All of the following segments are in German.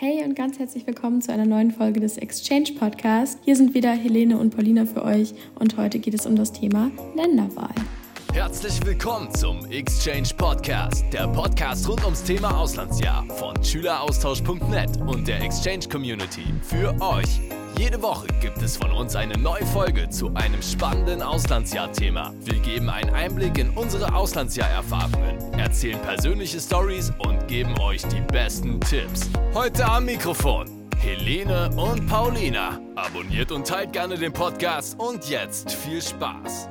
Hey und ganz herzlich willkommen zu einer neuen Folge des Exchange Podcast. Hier sind wieder Helene und Paulina für euch und heute geht es um das Thema Länderwahl. Herzlich willkommen zum Exchange Podcast, der Podcast rund ums Thema Auslandsjahr von Schüleraustausch.net und der Exchange Community für euch. Jede Woche gibt es von uns eine neue Folge zu einem spannenden Auslandsjahr-Thema. Wir geben einen Einblick in unsere Auslandsjahr-Erfahrungen, erzählen persönliche Stories und geben euch die besten Tipps. Heute am Mikrofon Helene und Paulina. Abonniert und teilt gerne den Podcast und jetzt viel Spaß.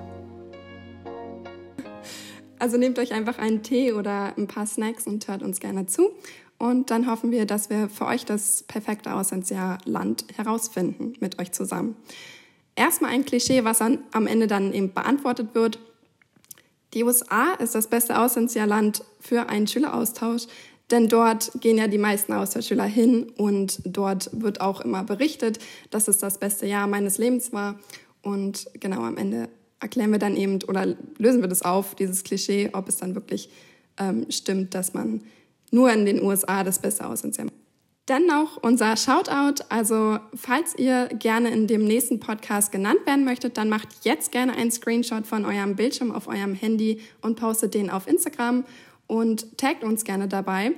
Also nehmt euch einfach einen Tee oder ein paar Snacks und hört uns gerne zu. Und dann hoffen wir, dass wir für euch das perfekte Auslandsjahrland herausfinden mit euch zusammen. Erstmal ein Klischee, was an, am Ende dann eben beantwortet wird. Die USA ist das beste Auslandsjahrland für einen Schüleraustausch, denn dort gehen ja die meisten Austauschschüler hin und dort wird auch immer berichtet, dass es das beste Jahr meines Lebens war. Und genau am Ende erklären wir dann eben oder lösen wir das auf, dieses Klischee, ob es dann wirklich ähm, stimmt, dass man nur in den USA das beste Auslandsjahr. Dann noch unser Shoutout. Also, falls ihr gerne in dem nächsten Podcast genannt werden möchtet, dann macht jetzt gerne einen Screenshot von eurem Bildschirm auf eurem Handy und postet den auf Instagram und taggt uns gerne dabei,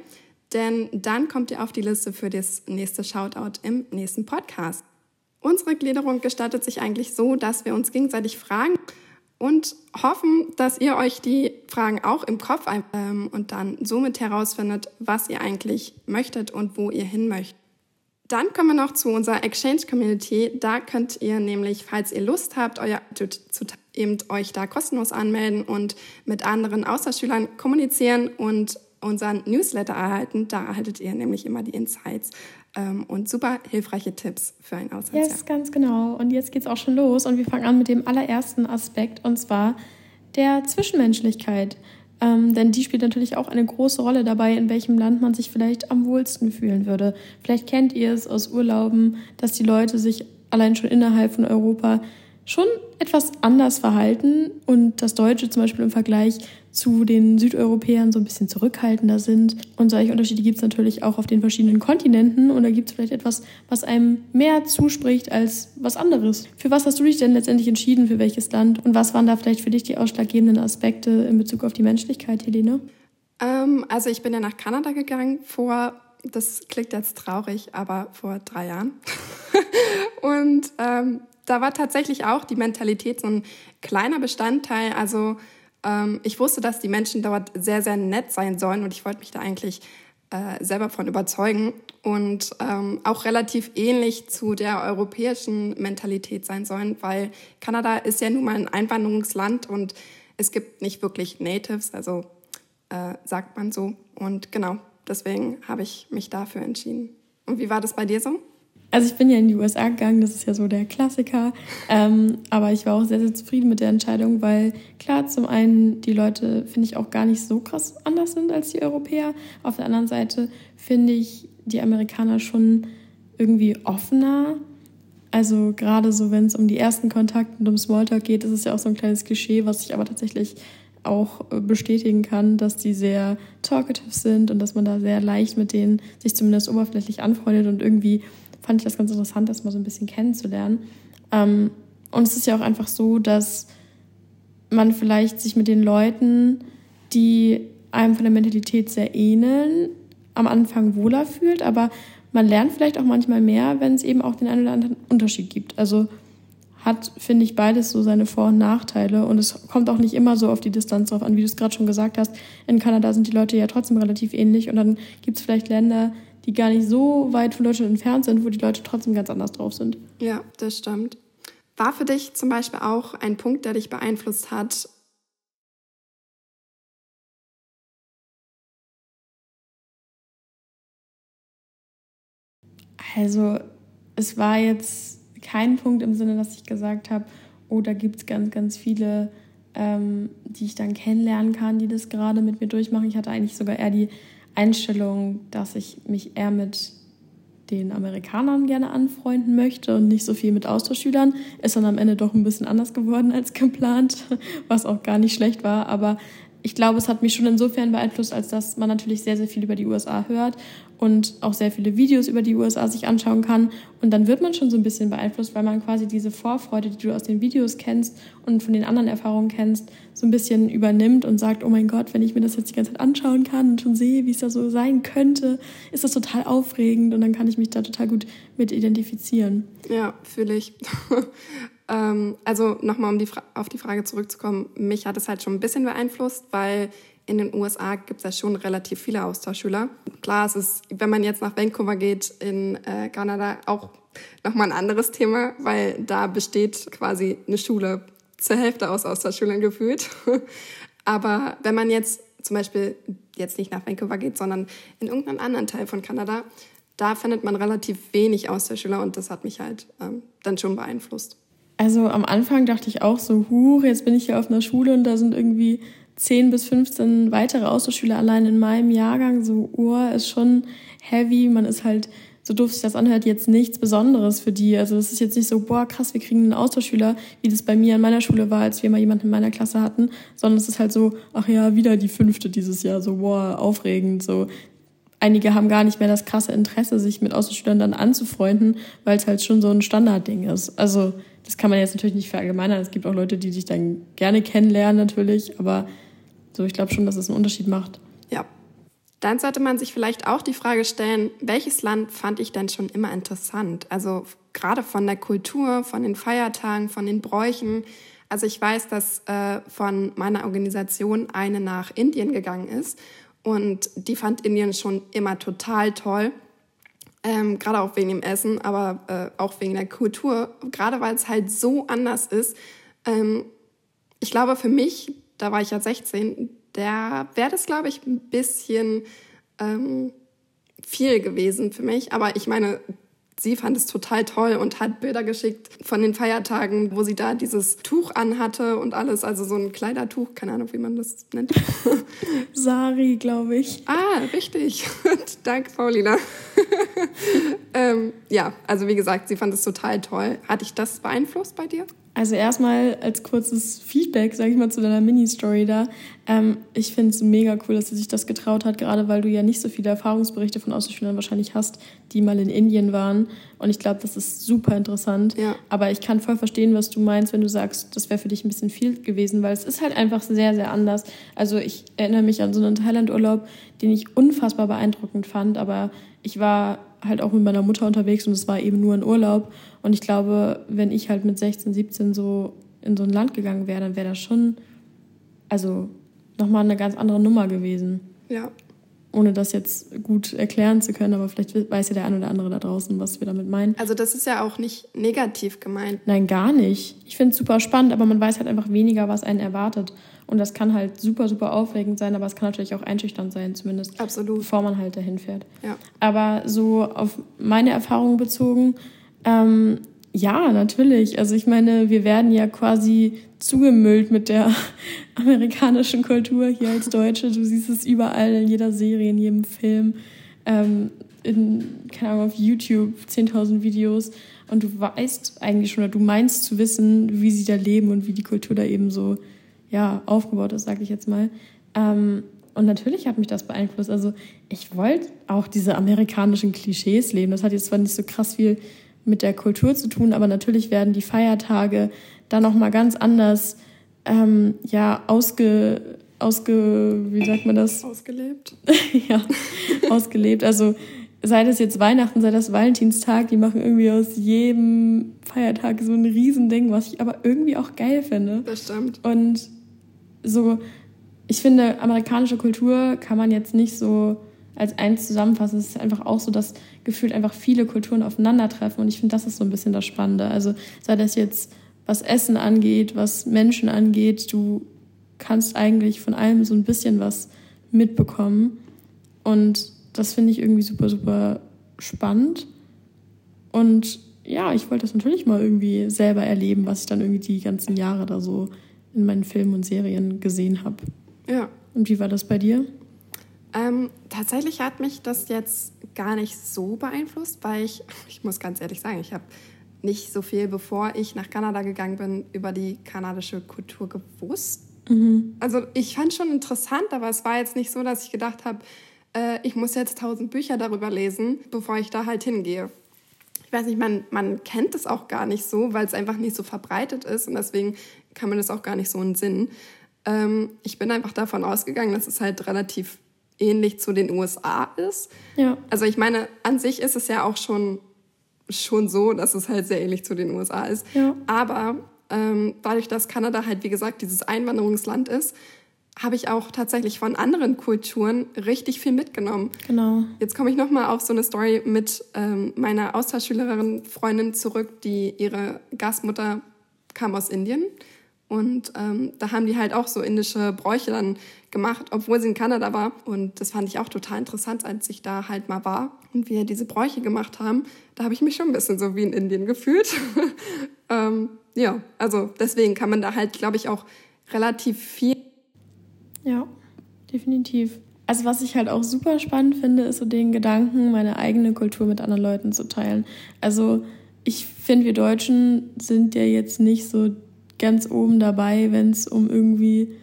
denn dann kommt ihr auf die Liste für das nächste Shoutout im nächsten Podcast. Unsere Gliederung gestaltet sich eigentlich so, dass wir uns gegenseitig fragen, und hoffen, dass ihr euch die Fragen auch im Kopf ähm, und dann somit herausfindet, was ihr eigentlich möchtet und wo ihr hin möchtet. Dann kommen wir noch zu unserer Exchange Community. Da könnt ihr nämlich, falls ihr Lust habt, euer zu eben euch da kostenlos anmelden und mit anderen Außerschülern kommunizieren und unseren Newsletter erhalten. Da erhaltet ihr nämlich immer die Insights ähm, und super hilfreiche Tipps für ein Auslandsjahr. Yes, ganz genau. Und jetzt geht es auch schon los und wir fangen an mit dem allerersten Aspekt und zwar der Zwischenmenschlichkeit. Ähm, denn die spielt natürlich auch eine große Rolle dabei, in welchem Land man sich vielleicht am wohlsten fühlen würde. Vielleicht kennt ihr es aus Urlauben, dass die Leute sich allein schon innerhalb von Europa schon etwas anders verhalten und das Deutsche zum Beispiel im Vergleich zu den Südeuropäern so ein bisschen zurückhaltender sind. Und solche Unterschiede gibt es natürlich auch auf den verschiedenen Kontinenten und da gibt es vielleicht etwas, was einem mehr zuspricht als was anderes. Für was hast du dich denn letztendlich entschieden, für welches Land und was waren da vielleicht für dich die ausschlaggebenden Aspekte in Bezug auf die Menschlichkeit, Helene? Ähm, also ich bin ja nach Kanada gegangen vor, das klingt jetzt traurig, aber vor drei Jahren. und ähm, da war tatsächlich auch die Mentalität so ein kleiner Bestandteil. Also ähm, ich wusste, dass die Menschen dort sehr, sehr nett sein sollen und ich wollte mich da eigentlich äh, selber von überzeugen und ähm, auch relativ ähnlich zu der europäischen Mentalität sein sollen, weil Kanada ist ja nun mal ein Einwanderungsland und es gibt nicht wirklich Natives, also äh, sagt man so. Und genau, deswegen habe ich mich dafür entschieden. Und wie war das bei dir so? Also ich bin ja in die USA gegangen, das ist ja so der Klassiker. Ähm, aber ich war auch sehr, sehr zufrieden mit der Entscheidung, weil klar, zum einen die Leute, finde ich, auch gar nicht so krass anders sind als die Europäer. Auf der anderen Seite finde ich die Amerikaner schon irgendwie offener. Also gerade so, wenn es um die ersten Kontakte und um Smalltalk geht, ist es ja auch so ein kleines Klischee, was ich aber tatsächlich auch äh, bestätigen kann, dass die sehr talkative sind und dass man da sehr leicht mit denen sich zumindest oberflächlich anfreundet und irgendwie fand ich das ganz interessant, das mal so ein bisschen kennenzulernen. Ähm, und es ist ja auch einfach so, dass man vielleicht sich mit den Leuten, die einem von der Mentalität sehr ähneln, am Anfang wohler fühlt, aber man lernt vielleicht auch manchmal mehr, wenn es eben auch den einen oder anderen Unterschied gibt. Also hat, finde ich, beides so seine Vor- und Nachteile. Und es kommt auch nicht immer so auf die Distanz drauf an, wie du es gerade schon gesagt hast. In Kanada sind die Leute ja trotzdem relativ ähnlich. Und dann gibt es vielleicht Länder, die gar nicht so weit von Deutschland entfernt sind, wo die Leute trotzdem ganz anders drauf sind. Ja, das stimmt. War für dich zum Beispiel auch ein Punkt, der dich beeinflusst hat? Also, es war jetzt kein Punkt im Sinne, dass ich gesagt habe, oh, da gibt es ganz, ganz viele, ähm, die ich dann kennenlernen kann, die das gerade mit mir durchmachen. Ich hatte eigentlich sogar eher die Einstellung, dass ich mich eher mit den Amerikanern gerne anfreunden möchte und nicht so viel mit Austauschschülern. Ist dann am Ende doch ein bisschen anders geworden als geplant, was auch gar nicht schlecht war. Aber ich glaube, es hat mich schon insofern beeinflusst, als dass man natürlich sehr, sehr viel über die USA hört und auch sehr viele Videos über die USA sich anschauen kann. Und dann wird man schon so ein bisschen beeinflusst, weil man quasi diese Vorfreude, die du aus den Videos kennst und von den anderen Erfahrungen kennst, so ein bisschen übernimmt und sagt, oh mein Gott, wenn ich mir das jetzt die ganze Zeit anschauen kann und schon sehe, wie es da so sein könnte, ist das total aufregend und dann kann ich mich da total gut mit identifizieren. Ja, fühle ich. ähm, also nochmal, um die auf die Frage zurückzukommen, mich hat es halt schon ein bisschen beeinflusst, weil in den USA gibt es ja schon relativ viele Austauschschüler. Klar, es ist, wenn man jetzt nach Vancouver geht, in äh, Kanada auch nochmal ein anderes Thema, weil da besteht quasi eine Schule zur Hälfte aus Austauschschülern gefühlt. Aber wenn man jetzt zum Beispiel jetzt nicht nach Vancouver geht, sondern in irgendeinen anderen Teil von Kanada, da findet man relativ wenig Austauschschüler und das hat mich halt ähm, dann schon beeinflusst. Also am Anfang dachte ich auch so, huch, jetzt bin ich hier auf einer Schule und da sind irgendwie 10 bis 15 weitere Austauschschüler allein in meinem Jahrgang. So, Uhr ist schon heavy. Man ist halt, so doof sich das anhört, jetzt nichts Besonderes für die. Also es ist jetzt nicht so, boah, krass, wir kriegen einen Austauschschüler, wie das bei mir in meiner Schule war, als wir mal jemanden in meiner Klasse hatten, sondern es ist halt so, ach ja, wieder die fünfte dieses Jahr, so, boah, aufregend, so. Einige haben gar nicht mehr das krasse Interesse, sich mit Austauschschülern dann anzufreunden, weil es halt schon so ein Standardding ist. Also das kann man jetzt natürlich nicht verallgemeinern. Es gibt auch Leute, die sich dann gerne kennenlernen natürlich, aber so, ich glaube schon, dass es einen Unterschied macht. Ja. Dann sollte man sich vielleicht auch die Frage stellen, welches Land fand ich denn schon immer interessant? Also gerade von der Kultur, von den Feiertagen, von den Bräuchen. Also ich weiß, dass äh, von meiner Organisation eine nach Indien gegangen ist und die fand Indien schon immer total toll. Ähm, gerade auch wegen dem Essen, aber äh, auch wegen der Kultur, gerade weil es halt so anders ist. Ähm, ich glaube, für mich da war ich ja 16, der wäre das, glaube ich, ein bisschen ähm, viel gewesen für mich. Aber ich meine, sie fand es total toll und hat Bilder geschickt von den Feiertagen, wo sie da dieses Tuch anhatte und alles, also so ein Kleidertuch, keine Ahnung, wie man das nennt. Sari, glaube ich. Ah, richtig. Danke, Paulina. ähm, ja, also wie gesagt, sie fand es total toll. Hat dich das beeinflusst bei dir? Also erstmal als kurzes Feedback, sage ich mal, zu deiner Mini-Story da. Ähm, ich finde es mega cool, dass sie sich das getraut hat, gerade weil du ja nicht so viele Erfahrungsberichte von Austauschschülern wahrscheinlich hast, die mal in Indien waren. Und ich glaube, das ist super interessant. Ja. Aber ich kann voll verstehen, was du meinst, wenn du sagst, das wäre für dich ein bisschen viel gewesen, weil es ist halt einfach sehr, sehr anders. Also ich erinnere mich an so einen Thailand-Urlaub, den ich unfassbar beeindruckend fand, aber ich war halt auch mit meiner Mutter unterwegs und es war eben nur ein Urlaub. Und ich glaube, wenn ich halt mit 16, 17 so in so ein Land gegangen wäre, dann wäre das schon, also nochmal eine ganz andere Nummer gewesen. Ja. Ohne das jetzt gut erklären zu können, aber vielleicht weiß ja der eine oder andere da draußen, was wir damit meinen. Also das ist ja auch nicht negativ gemeint. Nein, gar nicht. Ich finde es super spannend, aber man weiß halt einfach weniger, was einen erwartet. Und das kann halt super, super aufregend sein, aber es kann natürlich auch einschüchternd sein, zumindest. Absolut. Bevor man halt dahin fährt. Ja. Aber so auf meine Erfahrungen bezogen, ähm, ja, natürlich. Also ich meine, wir werden ja quasi zugemüllt mit der amerikanischen Kultur hier als Deutsche. Du siehst es überall in jeder Serie, in jedem Film, ähm, in, keine Ahnung, auf YouTube 10.000 Videos. Und du weißt eigentlich schon, oder du meinst zu wissen, wie sie da leben und wie die Kultur da eben so ja, aufgebaut ist, sage ich jetzt mal. Ähm, und natürlich hat mich das beeinflusst. Also ich wollte auch diese amerikanischen Klischees leben. Das hat jetzt zwar nicht so krass viel mit der Kultur zu tun, aber natürlich werden die Feiertage da nochmal ganz anders ähm, ja, ausge, ausge, wie sagt man das? Ausgelebt. ja, ausgelebt. Also sei das jetzt Weihnachten, sei das Valentinstag, die machen irgendwie aus jedem Feiertag so ein Riesending, was ich aber irgendwie auch geil finde. Das stimmt. Und so, ich finde, amerikanische Kultur kann man jetzt nicht so als eins zusammenfassen. Es ist einfach auch so, dass gefühlt einfach viele Kulturen aufeinandertreffen. Und ich finde, das ist so ein bisschen das Spannende. Also sei das jetzt, was Essen angeht, was Menschen angeht, du kannst eigentlich von allem so ein bisschen was mitbekommen. Und das finde ich irgendwie super, super spannend. Und ja, ich wollte das natürlich mal irgendwie selber erleben, was ich dann irgendwie die ganzen Jahre da so in meinen Filmen und Serien gesehen habe. Ja. Und wie war das bei dir? Ähm, tatsächlich hat mich das jetzt gar nicht so beeinflusst, weil ich, ich muss ganz ehrlich sagen, ich habe nicht so viel, bevor ich nach Kanada gegangen bin, über die kanadische Kultur gewusst. Mhm. Also ich fand schon interessant, aber es war jetzt nicht so, dass ich gedacht habe, äh, ich muss jetzt tausend Bücher darüber lesen, bevor ich da halt hingehe. Ich weiß nicht, man, man kennt es auch gar nicht so, weil es einfach nicht so verbreitet ist und deswegen kann man das auch gar nicht so in Sinn. Ähm, ich bin einfach davon ausgegangen, dass es halt relativ ähnlich zu den USA ist. Ja. Also ich meine, an sich ist es ja auch schon, schon so, dass es halt sehr ähnlich zu den USA ist. Ja. Aber ähm, dadurch, dass Kanada halt, wie gesagt, dieses Einwanderungsland ist, habe ich auch tatsächlich von anderen Kulturen richtig viel mitgenommen. Genau. Jetzt komme ich nochmal auf so eine Story mit ähm, meiner Austauschschülerin, Freundin zurück, die ihre Gastmutter kam aus Indien. Und ähm, da haben die halt auch so indische Bräuche dann gemacht, obwohl sie in Kanada war. Und das fand ich auch total interessant, als ich da halt mal war und wir diese Bräuche gemacht haben. Da habe ich mich schon ein bisschen so wie in Indien gefühlt. ähm, ja, also deswegen kann man da halt, glaube ich, auch relativ viel ja, definitiv. Also was ich halt auch super spannend finde, ist so den Gedanken, meine eigene Kultur mit anderen Leuten zu teilen. Also ich finde, wir Deutschen sind ja jetzt nicht so ganz oben dabei, wenn es um irgendwie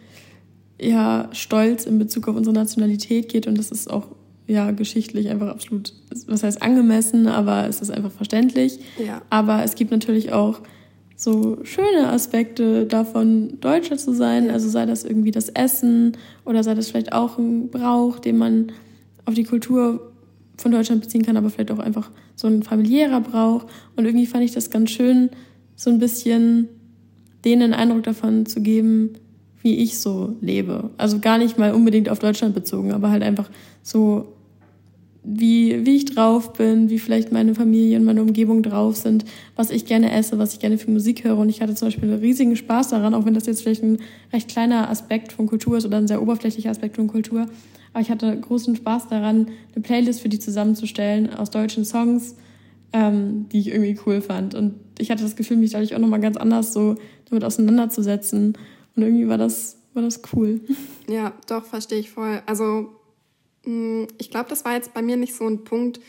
ja Stolz in Bezug auf unsere Nationalität geht und das ist auch ja geschichtlich einfach absolut, was heißt angemessen, aber es ist einfach verständlich. Ja. Aber es gibt natürlich auch so schöne Aspekte davon, Deutscher zu sein. Also sei das irgendwie das Essen oder sei das vielleicht auch ein Brauch, den man auf die Kultur von Deutschland beziehen kann, aber vielleicht auch einfach so ein familiärer Brauch. Und irgendwie fand ich das ganz schön, so ein bisschen denen einen Eindruck davon zu geben, wie ich so lebe. Also gar nicht mal unbedingt auf Deutschland bezogen, aber halt einfach so wie, wie ich drauf bin, wie vielleicht meine Familie und meine Umgebung drauf sind, was ich gerne esse, was ich gerne für Musik höre. Und ich hatte zum Beispiel riesigen Spaß daran, auch wenn das jetzt vielleicht ein recht kleiner Aspekt von Kultur ist oder ein sehr oberflächlicher Aspekt von Kultur. Aber ich hatte großen Spaß daran, eine Playlist für die zusammenzustellen aus deutschen Songs, ähm, die ich irgendwie cool fand. Und ich hatte das Gefühl, mich dadurch auch nochmal ganz anders so damit auseinanderzusetzen. Und irgendwie war das, war das cool. Ja, doch, verstehe ich voll. Also hm, ich glaube, das war jetzt bei mir nicht so ein Punkt,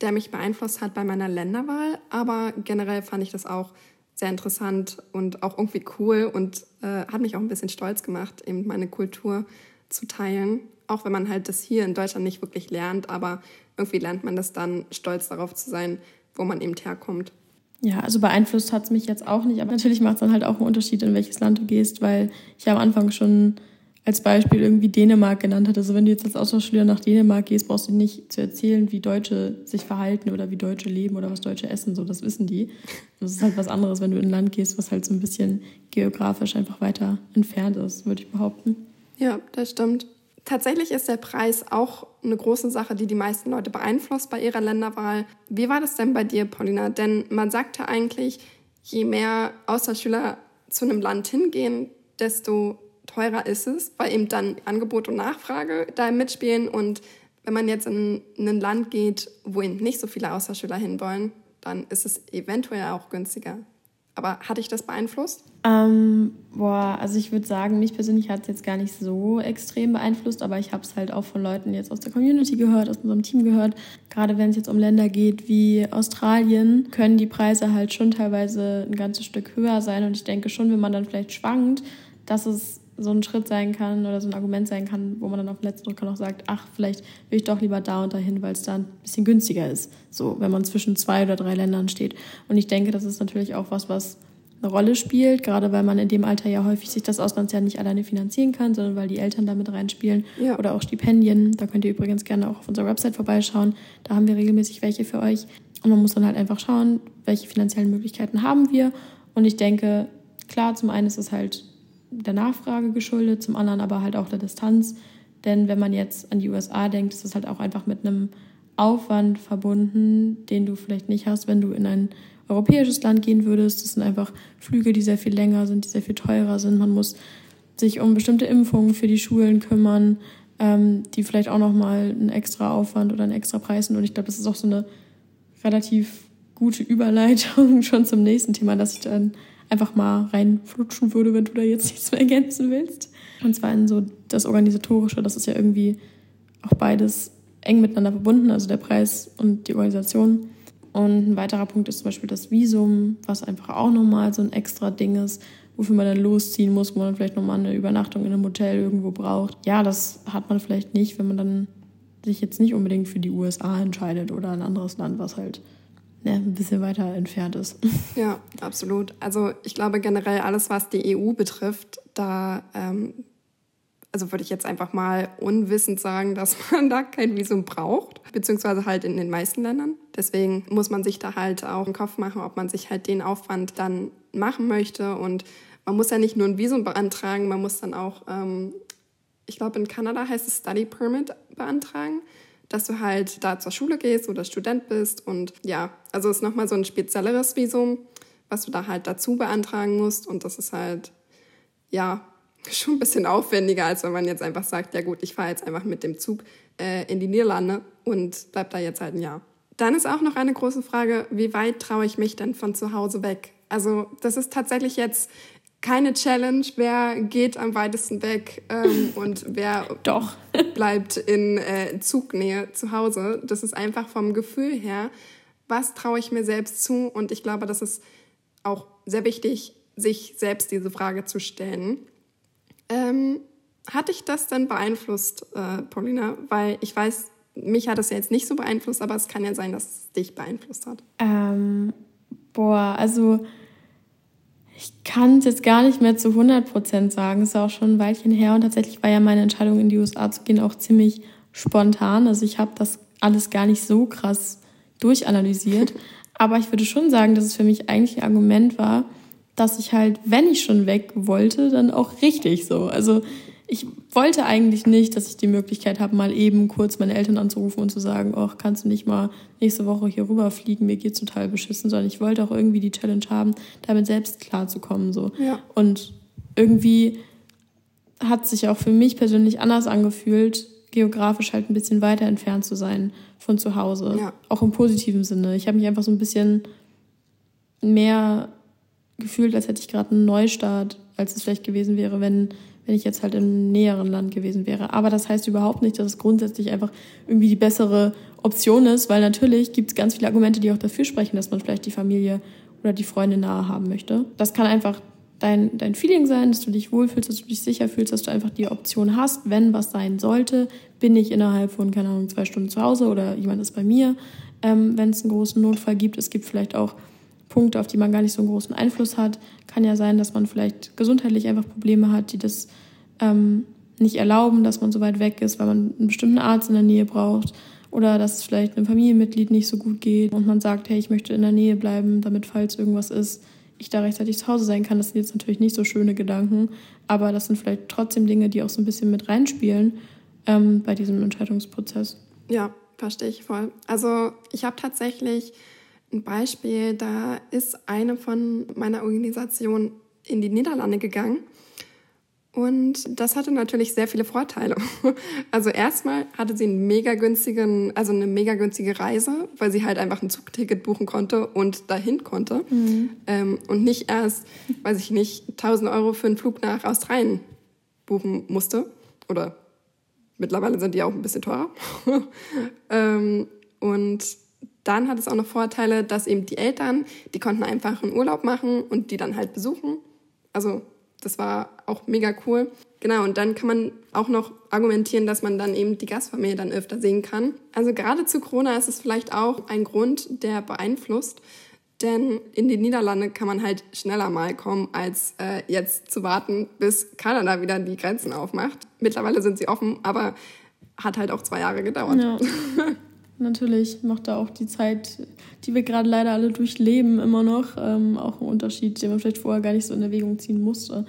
der mich beeinflusst hat bei meiner Länderwahl, aber generell fand ich das auch sehr interessant und auch irgendwie cool und äh, hat mich auch ein bisschen stolz gemacht, eben meine Kultur zu teilen. Auch wenn man halt das hier in Deutschland nicht wirklich lernt, aber irgendwie lernt man das dann, stolz darauf zu sein, wo man eben herkommt. Ja, also beeinflusst hat es mich jetzt auch nicht, aber natürlich macht es dann halt auch einen Unterschied, in welches Land du gehst, weil ich am Anfang schon als Beispiel irgendwie Dänemark genannt hat. Also wenn du jetzt als Austauschschüler nach Dänemark gehst, brauchst du nicht zu erzählen, wie Deutsche sich verhalten oder wie Deutsche leben oder was Deutsche essen. So, das wissen die. Das ist halt was anderes, wenn du in ein Land gehst, was halt so ein bisschen geografisch einfach weiter entfernt ist, würde ich behaupten. Ja, das stimmt. Tatsächlich ist der Preis auch eine große Sache, die die meisten Leute beeinflusst bei ihrer Länderwahl. Wie war das denn bei dir, Paulina? Denn man sagt ja eigentlich, je mehr Austauschschüler zu einem Land hingehen, desto teurer ist es, weil eben dann Angebot und Nachfrage da mitspielen. Und wenn man jetzt in, in ein Land geht, wo eben nicht so viele Austauschschüler hinwollen, dann ist es eventuell auch günstiger. Aber hat dich das beeinflusst? Ähm, boah, also ich würde sagen, mich persönlich hat es jetzt gar nicht so extrem beeinflusst, aber ich habe es halt auch von Leuten jetzt aus der Community gehört, aus unserem Team gehört. Gerade wenn es jetzt um Länder geht wie Australien, können die Preise halt schon teilweise ein ganzes Stück höher sein. Und ich denke schon, wenn man dann vielleicht schwankt, dass es so ein Schritt sein kann oder so ein Argument sein kann, wo man dann auf den letzten Drücker noch sagt, ach, vielleicht will ich doch lieber da und dahin, weil es da ein bisschen günstiger ist. So, wenn man zwischen zwei oder drei Ländern steht. Und ich denke, das ist natürlich auch was, was eine Rolle spielt, gerade weil man in dem Alter ja häufig sich das Auslandsjahr nicht alleine finanzieren kann, sondern weil die Eltern damit reinspielen ja. oder auch Stipendien. Da könnt ihr übrigens gerne auch auf unserer Website vorbeischauen. Da haben wir regelmäßig welche für euch. Und man muss dann halt einfach schauen, welche finanziellen Möglichkeiten haben wir. Und ich denke, klar, zum einen ist es halt der Nachfrage geschuldet, zum anderen aber halt auch der Distanz. Denn wenn man jetzt an die USA denkt, ist das halt auch einfach mit einem Aufwand verbunden, den du vielleicht nicht hast, wenn du in ein europäisches Land gehen würdest. Das sind einfach Flüge, die sehr viel länger sind, die sehr viel teurer sind. Man muss sich um bestimmte Impfungen für die Schulen kümmern, ähm, die vielleicht auch nochmal einen extra Aufwand oder einen extra Preis sind. Und ich glaube, das ist auch so eine relativ gute Überleitung schon zum nächsten Thema, dass ich dann einfach mal reinflutschen würde, wenn du da jetzt nichts mehr ergänzen willst. Und zwar in so das Organisatorische, das ist ja irgendwie auch beides eng miteinander verbunden, also der Preis und die Organisation. Und ein weiterer Punkt ist zum Beispiel das Visum, was einfach auch nochmal so ein extra Ding ist, wofür man dann losziehen muss, wo man vielleicht nochmal eine Übernachtung in einem Hotel irgendwo braucht. Ja, das hat man vielleicht nicht, wenn man dann sich jetzt nicht unbedingt für die USA entscheidet oder ein anderes Land, was halt ne, ein bisschen weiter entfernt ist. Ja, absolut. Also ich glaube generell alles, was die EU betrifft, da ähm, also würde ich jetzt einfach mal unwissend sagen, dass man da kein Visum braucht, beziehungsweise halt in den meisten Ländern. Deswegen muss man sich da halt auch im Kopf machen, ob man sich halt den Aufwand dann machen möchte. Und man muss ja nicht nur ein Visum beantragen, man muss dann auch, ähm, ich glaube in Kanada heißt es Study Permit beantragen, dass du halt da zur Schule gehst oder Student bist. Und ja, also ist nochmal so ein spezielleres Visum, was du da halt dazu beantragen musst. Und das ist halt, ja, schon ein bisschen aufwendiger, als wenn man jetzt einfach sagt, ja gut, ich fahre jetzt einfach mit dem Zug äh, in die Niederlande und bleib da jetzt halt ein Jahr. Dann ist auch noch eine große Frage, wie weit traue ich mich denn von zu Hause weg? Also das ist tatsächlich jetzt keine Challenge, wer geht am weitesten weg ähm, und wer Doch. bleibt in äh, Zugnähe zu Hause. Das ist einfach vom Gefühl her, was traue ich mir selbst zu? Und ich glaube, das ist auch sehr wichtig, sich selbst diese Frage zu stellen. Ähm, hat dich das denn beeinflusst, äh, Paulina? Weil ich weiß, mich hat es ja jetzt nicht so beeinflusst, aber es kann ja sein, dass es dich beeinflusst hat. Ähm, boah, also ich kann es jetzt gar nicht mehr zu 100% sagen. Es ist auch schon ein Weilchen her und tatsächlich war ja meine Entscheidung, in die USA zu gehen, auch ziemlich spontan. Also ich habe das alles gar nicht so krass durchanalysiert. aber ich würde schon sagen, dass es für mich eigentlich ein Argument war, dass ich halt, wenn ich schon weg wollte, dann auch richtig so. Also ich wollte eigentlich nicht, dass ich die Möglichkeit habe, mal eben kurz meine Eltern anzurufen und zu sagen, ach, kannst du nicht mal nächste Woche hier rüberfliegen, mir geht's total beschissen, sondern ich wollte auch irgendwie die Challenge haben, damit selbst klarzukommen. So. Ja. Und irgendwie hat sich auch für mich persönlich anders angefühlt, geografisch halt ein bisschen weiter entfernt zu sein von zu Hause. Ja. Auch im positiven Sinne. Ich habe mich einfach so ein bisschen mehr gefühlt, als hätte ich gerade einen Neustart, als es vielleicht gewesen wäre, wenn, wenn ich jetzt halt im näheren Land gewesen wäre. Aber das heißt überhaupt nicht, dass es grundsätzlich einfach irgendwie die bessere Option ist, weil natürlich gibt es ganz viele Argumente, die auch dafür sprechen, dass man vielleicht die Familie oder die Freunde nahe haben möchte. Das kann einfach dein, dein Feeling sein, dass du dich wohlfühlst, dass du dich sicher fühlst, dass du einfach die Option hast, wenn was sein sollte, bin ich innerhalb von, keine Ahnung, zwei Stunden zu Hause oder jemand ist bei mir, ähm, wenn es einen großen Notfall gibt. Es gibt vielleicht auch Punkte, auf die man gar nicht so einen großen Einfluss hat. Kann ja sein, dass man vielleicht gesundheitlich einfach Probleme hat, die das ähm, nicht erlauben, dass man so weit weg ist, weil man einen bestimmten Arzt in der Nähe braucht. Oder dass es vielleicht einem Familienmitglied nicht so gut geht und man sagt, hey, ich möchte in der Nähe bleiben, damit, falls irgendwas ist, ich da rechtzeitig zu Hause sein kann. Das sind jetzt natürlich nicht so schöne Gedanken, aber das sind vielleicht trotzdem Dinge, die auch so ein bisschen mit reinspielen ähm, bei diesem Entscheidungsprozess. Ja, verstehe ich voll. Also ich habe tatsächlich ein Beispiel, da ist eine von meiner Organisation in die Niederlande gegangen. Und das hatte natürlich sehr viele Vorteile. Also erstmal hatte sie einen mega günstigen, also eine mega günstige Reise, weil sie halt einfach ein Zugticket buchen konnte und dahin konnte. Mhm. Ähm, und nicht erst, weiß ich nicht, 1000 Euro für einen Flug nach Australien buchen musste. Oder mittlerweile sind die auch ein bisschen teurer. ähm, und dann hat es auch noch Vorteile, dass eben die Eltern, die konnten einfach einen Urlaub machen und die dann halt besuchen. Also das war auch mega cool. Genau, und dann kann man auch noch argumentieren, dass man dann eben die Gastfamilie dann öfter sehen kann. Also gerade zu Corona ist es vielleicht auch ein Grund, der beeinflusst. Denn in die Niederlande kann man halt schneller mal kommen, als äh, jetzt zu warten, bis Kanada wieder die Grenzen aufmacht. Mittlerweile sind sie offen, aber hat halt auch zwei Jahre gedauert. Ja. Natürlich macht da auch die Zeit, die wir gerade leider alle durchleben, immer noch ähm, auch einen Unterschied, den man vielleicht vorher gar nicht so in Erwägung ziehen musste.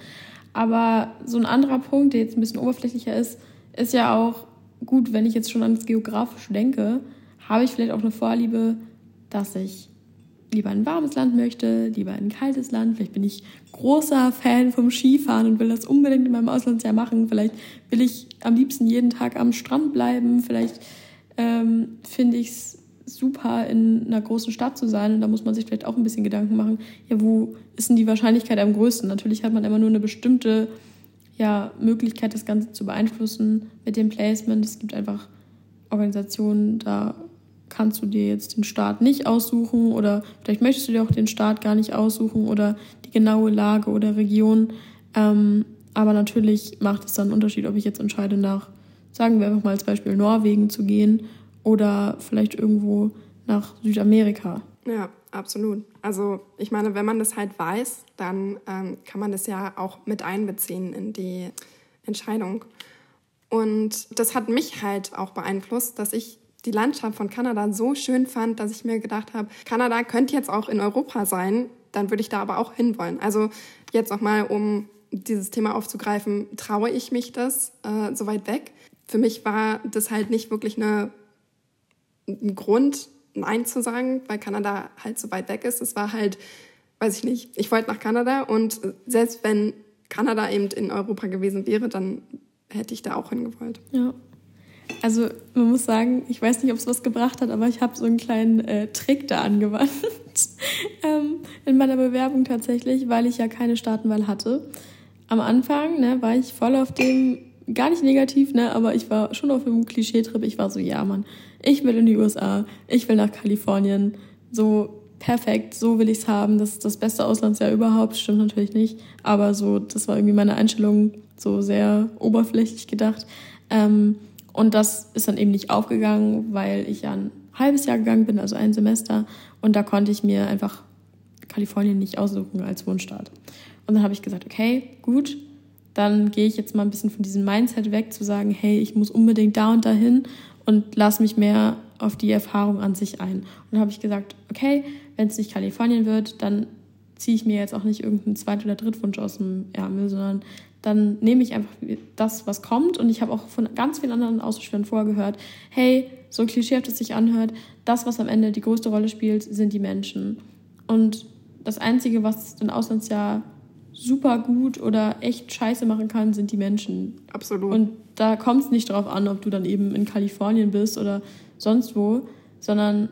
Aber so ein anderer Punkt, der jetzt ein bisschen oberflächlicher ist, ist ja auch gut, wenn ich jetzt schon ans Geografische denke, habe ich vielleicht auch eine Vorliebe, dass ich lieber ein warmes Land möchte, lieber ein kaltes Land. Vielleicht bin ich großer Fan vom Skifahren und will das unbedingt in meinem Auslandsjahr machen. Vielleicht will ich am liebsten jeden Tag am Strand bleiben. Vielleicht ähm, finde ich es super, in einer großen Stadt zu sein. Und da muss man sich vielleicht auch ein bisschen Gedanken machen, ja, wo ist denn die Wahrscheinlichkeit am größten? Natürlich hat man immer nur eine bestimmte ja, Möglichkeit, das Ganze zu beeinflussen mit dem Placement. Es gibt einfach Organisationen, da kannst du dir jetzt den Staat nicht aussuchen oder vielleicht möchtest du dir auch den Staat gar nicht aussuchen oder die genaue Lage oder Region. Ähm, aber natürlich macht es dann einen Unterschied, ob ich jetzt entscheide, nach sagen wir einfach mal als Beispiel Norwegen zu gehen oder vielleicht irgendwo nach Südamerika. Ja, absolut. Also ich meine, wenn man das halt weiß, dann ähm, kann man das ja auch mit einbeziehen in die Entscheidung. Und das hat mich halt auch beeinflusst, dass ich die Landschaft von Kanada so schön fand, dass ich mir gedacht habe, Kanada könnte jetzt auch in Europa sein, dann würde ich da aber auch hinwollen. Also jetzt nochmal, um dieses Thema aufzugreifen, traue ich mich das äh, so weit weg? Für mich war das halt nicht wirklich eine, ein Grund, Nein zu sagen, weil Kanada halt so weit weg ist. Es war halt, weiß ich nicht, ich wollte nach Kanada und selbst wenn Kanada eben in Europa gewesen wäre, dann hätte ich da auch hingewollt. Ja. Also man muss sagen, ich weiß nicht, ob es was gebracht hat, aber ich habe so einen kleinen äh, Trick da angewandt ähm, in meiner Bewerbung tatsächlich, weil ich ja keine Staatenwahl hatte. Am Anfang ne, war ich voll auf dem, gar nicht negativ, ne, aber ich war schon auf dem Klischeetrip. Ich war so, ja Mann, ich will in die USA, ich will nach Kalifornien, so perfekt, so will ich es haben, das ist das beste Auslandsjahr überhaupt, stimmt natürlich nicht, aber so, das war irgendwie meine Einstellung, so sehr oberflächlich gedacht. Ähm, und das ist dann eben nicht aufgegangen, weil ich ja ein halbes Jahr gegangen bin, also ein Semester. Und da konnte ich mir einfach Kalifornien nicht aussuchen als Wohnstaat. Und dann habe ich gesagt, okay, gut, dann gehe ich jetzt mal ein bisschen von diesem Mindset weg, zu sagen, hey, ich muss unbedingt da und dahin und lass mich mehr auf die Erfahrung an sich ein. Und dann habe ich gesagt, okay, wenn es nicht Kalifornien wird, dann ziehe ich mir jetzt auch nicht irgendeinen Zweit- oder Drittwunsch aus dem Ärmel, sondern dann nehme ich einfach das, was kommt. Und ich habe auch von ganz vielen anderen Austauschschülern vorgehört, hey, so klischeehaft es sich anhört, das, was am Ende die größte Rolle spielt, sind die Menschen. Und das Einzige, was ein Auslandsjahr super gut oder echt scheiße machen kann, sind die Menschen. Absolut. Und da kommt es nicht darauf an, ob du dann eben in Kalifornien bist oder sonst wo, sondern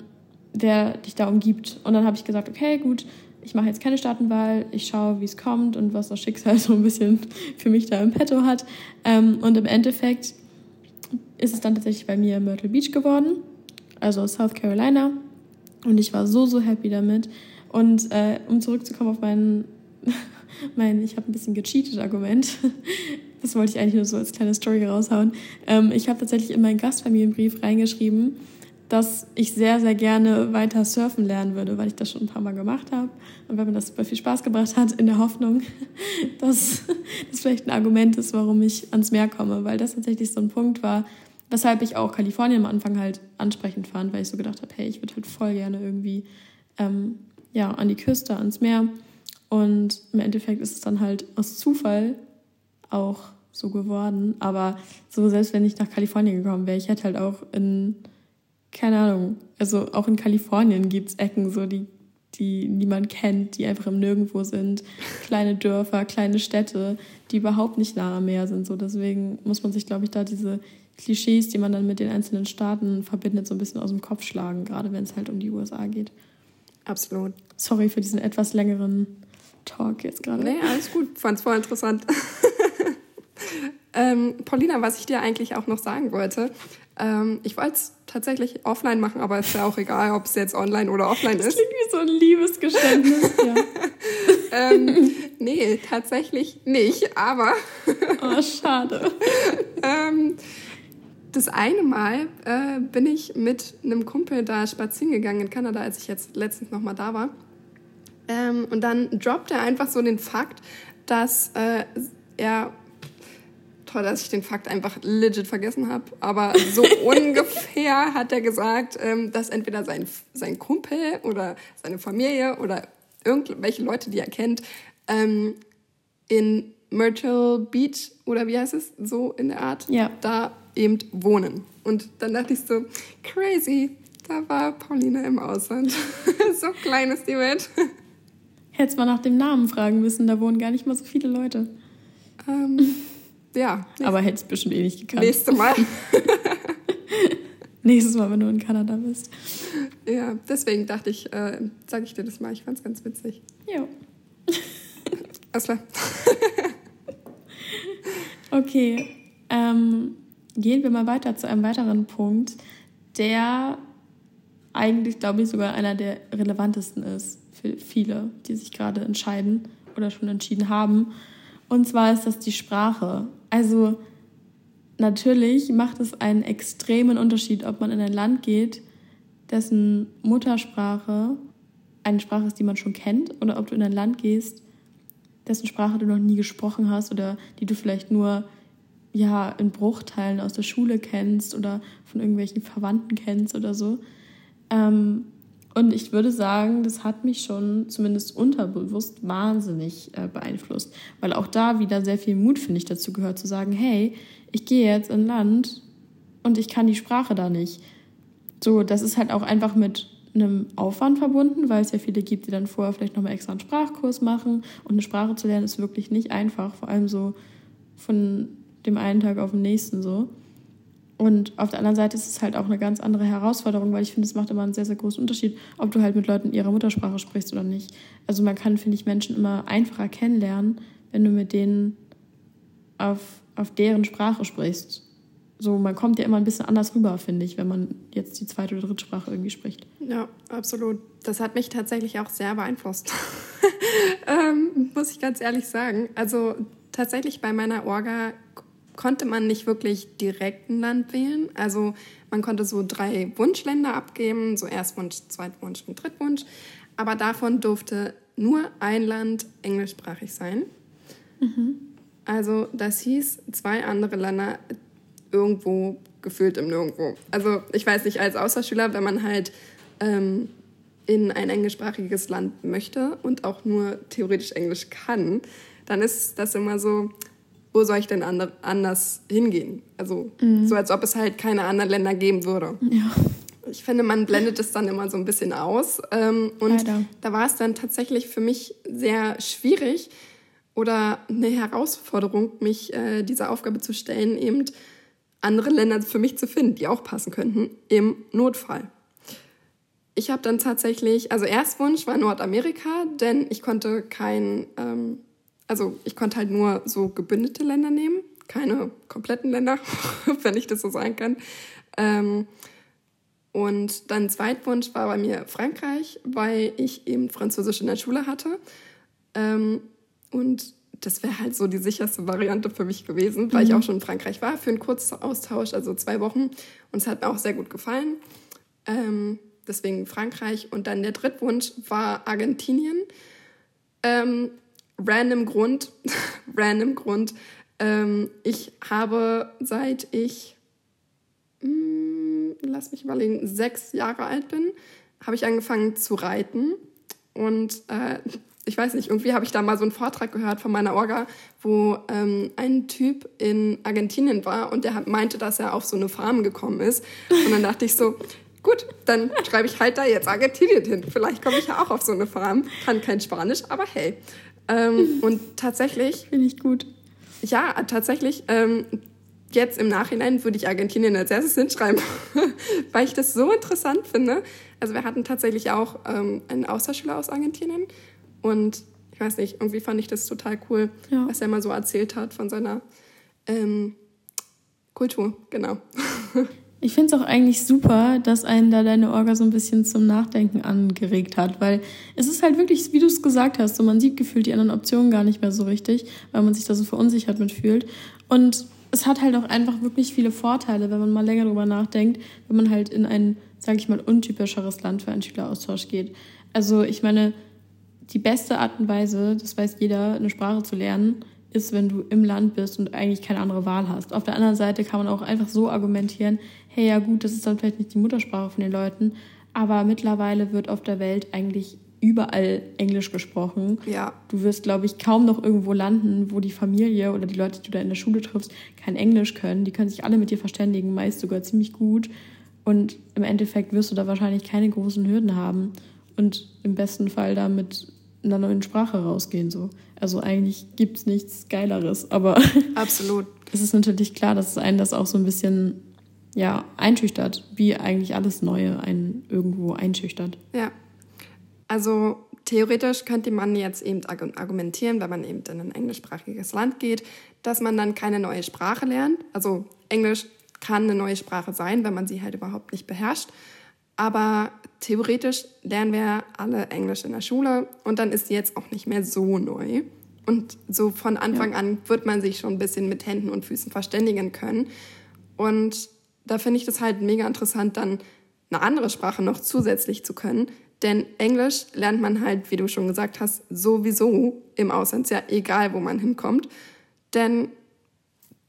wer dich da umgibt. Und dann habe ich gesagt, okay, gut, ich mache jetzt keine Staatenwahl, ich schaue, wie es kommt und was das Schicksal so ein bisschen für mich da im Petto hat. Ähm, und im Endeffekt ist es dann tatsächlich bei mir Myrtle Beach geworden, also South Carolina. Und ich war so, so happy damit. Und äh, um zurückzukommen auf meinen, mein, ich habe ein bisschen gecheatet Argument. Das wollte ich eigentlich nur so als kleine Story raushauen. Ähm, ich habe tatsächlich in meinen Gastfamilienbrief reingeschrieben, dass ich sehr, sehr gerne weiter surfen lernen würde, weil ich das schon ein paar Mal gemacht habe und weil mir das super viel Spaß gebracht hat, in der Hoffnung, dass das vielleicht ein Argument ist, warum ich ans Meer komme, weil das tatsächlich so ein Punkt war, weshalb ich auch Kalifornien am Anfang halt ansprechend fand, weil ich so gedacht habe, hey, ich würde halt voll gerne irgendwie ähm, ja, an die Küste, ans Meer. Und im Endeffekt ist es dann halt aus Zufall auch so geworden. Aber so selbst wenn ich nach Kalifornien gekommen wäre, ich hätte halt auch in keine Ahnung, also auch in Kalifornien gibt es Ecken, so die, die niemand kennt, die einfach im Nirgendwo sind. Kleine Dörfer, kleine Städte, die überhaupt nicht nah am Meer sind. So deswegen muss man sich, glaube ich, da diese Klischees, die man dann mit den einzelnen Staaten verbindet, so ein bisschen aus dem Kopf schlagen, gerade wenn es halt um die USA geht. Absolut. Sorry für diesen etwas längeren Talk jetzt gerade. Nee, alles gut. Fand's voll interessant. ähm, Paulina, was ich dir eigentlich auch noch sagen wollte, ähm, ich wollte es tatsächlich offline machen, aber es ist ja auch egal, ob es jetzt online oder offline das ist. klingt wie so ein Liebesgeständnis, ja. ähm, nee, tatsächlich nicht, aber. oh, schade. ähm, das eine Mal äh, bin ich mit einem Kumpel da spazieren gegangen in Kanada, als ich jetzt letztens nochmal da war. Ähm, und dann droppt er einfach so den Fakt, dass äh, er toll, dass ich den Fakt einfach legit vergessen habe. Aber so ungefähr hat er gesagt, ähm, dass entweder sein, sein Kumpel oder seine Familie oder irgendwelche Leute, die er kennt, ähm, in Myrtle Beach oder wie heißt es, so in der Art, ja. da eben wohnen. Und dann dachte ich so, crazy, da war Pauline im Ausland. so klein ist die Welt. Hättest mal nach dem Namen fragen müssen, da wohnen gar nicht mal so viele Leute. Ähm, ja. Aber hättest bestimmt eh nicht gekannt. Nächstes Mal. Nächstes Mal, wenn du in Kanada bist. Ja, deswegen dachte ich, äh, sage ich dir das mal. Ich fand es ganz witzig. Ja. Alles klar. okay. Ähm, gehen wir mal weiter zu einem weiteren Punkt, der eigentlich, glaube ich, sogar einer der relevantesten ist viele, die sich gerade entscheiden oder schon entschieden haben. Und zwar ist das die Sprache. Also natürlich macht es einen extremen Unterschied, ob man in ein Land geht, dessen Muttersprache eine Sprache ist, die man schon kennt, oder ob du in ein Land gehst, dessen Sprache du noch nie gesprochen hast oder die du vielleicht nur ja in Bruchteilen aus der Schule kennst oder von irgendwelchen Verwandten kennst oder so. Ähm, und ich würde sagen, das hat mich schon zumindest unterbewusst wahnsinnig äh, beeinflusst, weil auch da wieder sehr viel Mut, finde ich, dazu gehört, zu sagen, hey, ich gehe jetzt in Land und ich kann die Sprache da nicht. So, das ist halt auch einfach mit einem Aufwand verbunden, weil es ja viele gibt, die dann vorher vielleicht nochmal extra einen Sprachkurs machen. Und eine Sprache zu lernen ist wirklich nicht einfach, vor allem so von dem einen Tag auf den nächsten so. Und auf der anderen Seite ist es halt auch eine ganz andere Herausforderung, weil ich finde, es macht immer einen sehr, sehr großen Unterschied, ob du halt mit Leuten ihrer Muttersprache sprichst oder nicht. Also man kann, finde ich, Menschen immer einfacher kennenlernen, wenn du mit denen auf, auf deren Sprache sprichst. So, man kommt ja immer ein bisschen anders rüber, finde ich, wenn man jetzt die zweite oder dritte Sprache irgendwie spricht. Ja, absolut. Das hat mich tatsächlich auch sehr beeinflusst. ähm, muss ich ganz ehrlich sagen. Also tatsächlich bei meiner Orga konnte man nicht wirklich direkt ein Land wählen. Also man konnte so drei Wunschländer abgeben, so Erstwunsch, Zweitwunsch und Drittwunsch. Aber davon durfte nur ein Land englischsprachig sein. Mhm. Also das hieß, zwei andere Länder irgendwo gefühlt im Nirgendwo. Also ich weiß nicht, als Austauschschüler, wenn man halt ähm, in ein englischsprachiges Land möchte und auch nur theoretisch Englisch kann, dann ist das immer so, wo soll ich denn anders hingehen? Also mhm. so, als ob es halt keine anderen Länder geben würde. Ja. Ich finde, man blendet es dann immer so ein bisschen aus. Ähm, und Leider. da war es dann tatsächlich für mich sehr schwierig oder eine Herausforderung, mich äh, dieser Aufgabe zu stellen, eben andere Länder für mich zu finden, die auch passen könnten, im Notfall. Ich habe dann tatsächlich, also Erstwunsch war Nordamerika, denn ich konnte kein, ähm, also ich konnte halt nur so gebündete Länder nehmen, keine kompletten Länder, wenn ich das so sagen kann. Ähm, und dann Zweitwunsch war bei mir Frankreich, weil ich eben Französisch in der Schule hatte. Ähm, und das wäre halt so die sicherste Variante für mich gewesen, weil mhm. ich auch schon in Frankreich war für einen Kurzaustausch, also zwei Wochen. Und es hat mir auch sehr gut gefallen. Ähm, deswegen Frankreich. Und dann der Drittwunsch war Argentinien. Ähm, random Grund, random Grund. Ähm, ich habe seit ich, mh, hm, lass mich überlegen, sechs Jahre alt bin, habe ich angefangen zu reiten. Und äh, ich weiß nicht, irgendwie habe ich da mal so einen Vortrag gehört von meiner Orga, wo ähm, ein Typ in Argentinien war und der meinte, dass er auf so eine Farm gekommen ist. Und dann dachte ich so, gut, dann schreibe ich halt da jetzt Argentinien hin. Vielleicht komme ich ja auch auf so eine Farm. Kann kein Spanisch, aber hey. Ähm, und tatsächlich. Finde ich gut. Ja, tatsächlich. Ähm, jetzt im Nachhinein würde ich Argentinien als erstes hinschreiben, weil ich das so interessant finde. Also wir hatten tatsächlich auch ähm, einen Austauschschüler aus Argentinien und ich weiß nicht, irgendwie fand ich das total cool, ja. was er mal so erzählt hat von seiner ähm, Kultur, genau. Ich finde es auch eigentlich super, dass einen da deine Orga so ein bisschen zum Nachdenken angeregt hat, weil es ist halt wirklich, wie du es gesagt hast, so man sieht gefühlt die anderen Optionen gar nicht mehr so richtig, weil man sich da so verunsichert mitfühlt. Und es hat halt auch einfach wirklich viele Vorteile, wenn man mal länger drüber nachdenkt, wenn man halt in ein, sage ich mal, untypischeres Land für einen Schüleraustausch geht. Also ich meine, die beste Art und Weise, das weiß jeder, eine Sprache zu lernen, ist, wenn du im Land bist und eigentlich keine andere Wahl hast. Auf der anderen Seite kann man auch einfach so argumentieren, hey, ja gut, das ist dann vielleicht nicht die Muttersprache von den Leuten, aber mittlerweile wird auf der Welt eigentlich überall Englisch gesprochen. Ja. Du wirst, glaube ich, kaum noch irgendwo landen, wo die Familie oder die Leute, die du da in der Schule triffst, kein Englisch können. Die können sich alle mit dir verständigen, meist sogar ziemlich gut. Und im Endeffekt wirst du da wahrscheinlich keine großen Hürden haben und im besten Fall da mit einer neuen Sprache rausgehen. So. Also eigentlich gibt es nichts Geileres, aber absolut. es ist natürlich klar, dass es einen das auch so ein bisschen ja, einschüchtert, wie eigentlich alles Neue einen irgendwo einschüchtert. Ja. Also theoretisch könnte man jetzt eben argumentieren, wenn man eben in ein englischsprachiges Land geht, dass man dann keine neue Sprache lernt. Also Englisch kann eine neue Sprache sein, wenn man sie halt überhaupt nicht beherrscht. Aber theoretisch lernen wir alle Englisch in der Schule und dann ist sie jetzt auch nicht mehr so neu. Und so von Anfang ja. an wird man sich schon ein bisschen mit Händen und Füßen verständigen können. Und da finde ich das halt mega interessant, dann eine andere Sprache noch zusätzlich zu können. Denn Englisch lernt man halt, wie du schon gesagt hast, sowieso im Auslandsjahr, egal wo man hinkommt. Denn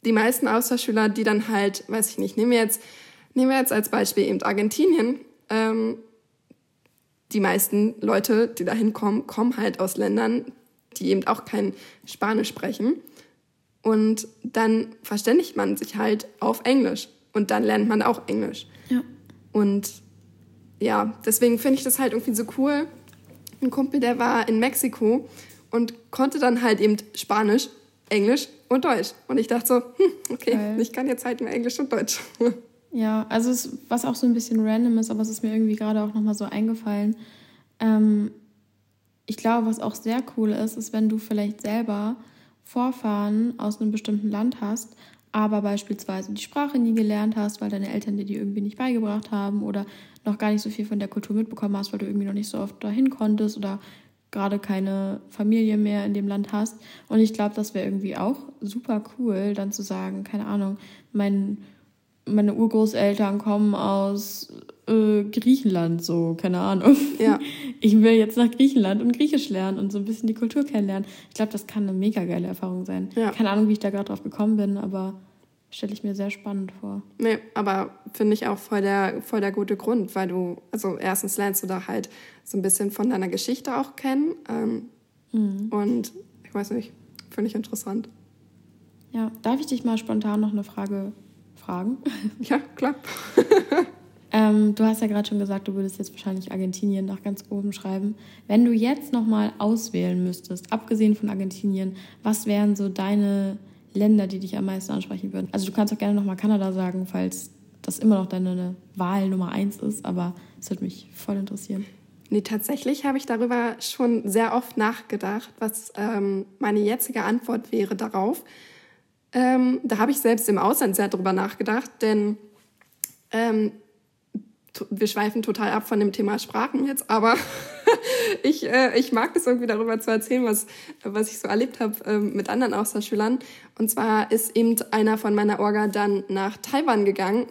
die meisten Austauschschüler, die dann halt, weiß ich nicht, nehmen wir jetzt, nehmen wir jetzt als Beispiel eben Argentinien. Ähm, die meisten Leute, die da hinkommen, kommen halt aus Ländern, die eben auch kein Spanisch sprechen. Und dann verständigt man sich halt auf Englisch. Und dann lernt man auch Englisch. Ja. Und ja, deswegen finde ich das halt irgendwie so cool. Ein Kumpel, der war in Mexiko und konnte dann halt eben Spanisch, Englisch und Deutsch. Und ich dachte so, hm, okay, Geil. ich kann jetzt halt nur Englisch und Deutsch. Ja, also es, was auch so ein bisschen random ist, aber es ist mir irgendwie gerade auch nochmal so eingefallen. Ähm, ich glaube, was auch sehr cool ist, ist, wenn du vielleicht selber Vorfahren aus einem bestimmten Land hast, aber beispielsweise die Sprache nie gelernt hast, weil deine Eltern dir die irgendwie nicht beigebracht haben oder noch gar nicht so viel von der Kultur mitbekommen hast, weil du irgendwie noch nicht so oft dahin konntest oder gerade keine Familie mehr in dem Land hast. Und ich glaube, das wäre irgendwie auch super cool, dann zu sagen, keine Ahnung, mein, meine Urgroßeltern kommen aus äh, Griechenland, so, keine Ahnung. Ja. Ich will jetzt nach Griechenland und Griechisch lernen und so ein bisschen die Kultur kennenlernen. Ich glaube, das kann eine mega geile Erfahrung sein. Ja. Keine Ahnung, wie ich da gerade drauf gekommen bin, aber stelle ich mir sehr spannend vor. Nee, aber finde ich auch voll der, voll der gute Grund, weil du, also erstens lernst du da halt so ein bisschen von deiner Geschichte auch kennen. Ähm, mhm. Und ich weiß nicht, finde ich interessant. Ja, darf ich dich mal spontan noch eine Frage fragen? Ja, klar. ähm, du hast ja gerade schon gesagt, du würdest jetzt wahrscheinlich Argentinien nach ganz oben schreiben. Wenn du jetzt nochmal auswählen müsstest, abgesehen von Argentinien, was wären so deine Länder, die dich am meisten ansprechen würden? Also du kannst auch gerne nochmal Kanada sagen, falls das immer noch deine Wahl Nummer eins ist, aber es würde mich voll interessieren. Nee, tatsächlich habe ich darüber schon sehr oft nachgedacht, was ähm, meine jetzige Antwort wäre darauf. Ähm, da habe ich selbst im Ausland sehr darüber nachgedacht, denn ähm, wir schweifen total ab von dem Thema Sprachen jetzt, aber ich, äh, ich mag das irgendwie darüber zu erzählen, was, was ich so erlebt habe äh, mit anderen Austauschschülern. Und zwar ist eben einer von meiner Orga dann nach Taiwan gegangen.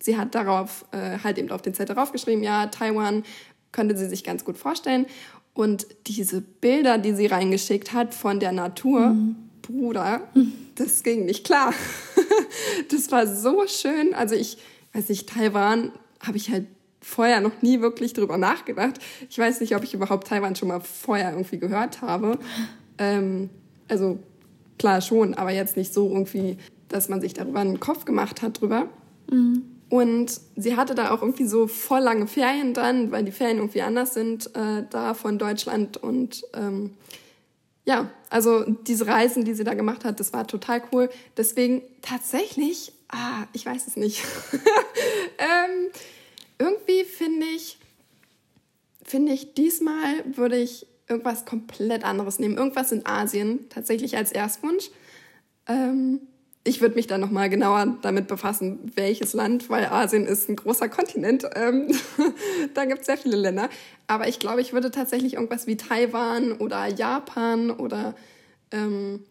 Sie hat darauf äh, halt eben auf den Zettel draufgeschrieben, ja, Taiwan könnte sie sich ganz gut vorstellen. Und diese Bilder, die sie reingeschickt hat von der Natur, mhm. Bruder, das ging nicht klar. das war so schön. Also ich weiß nicht, Taiwan habe ich halt vorher noch nie wirklich drüber nachgedacht. Ich weiß nicht, ob ich überhaupt Taiwan schon mal vorher irgendwie gehört habe. Ähm, also klar schon, aber jetzt nicht so irgendwie, dass man sich darüber einen Kopf gemacht hat drüber. Mhm. Und sie hatte da auch irgendwie so voll lange Ferien dann, weil die Ferien irgendwie anders sind äh, da von Deutschland. Und ähm, ja, also diese Reisen, die sie da gemacht hat, das war total cool. Deswegen tatsächlich, ah, ich weiß es nicht. ähm, irgendwie finde ich, finde ich, diesmal würde ich irgendwas komplett anderes nehmen. Irgendwas in Asien, tatsächlich als Erstwunsch. Ähm, ich würde mich dann nochmal genauer damit befassen, welches Land, weil Asien ist ein großer Kontinent. Ähm, da gibt es sehr viele Länder. Aber ich glaube, ich würde tatsächlich irgendwas wie Taiwan oder Japan oder, ähm,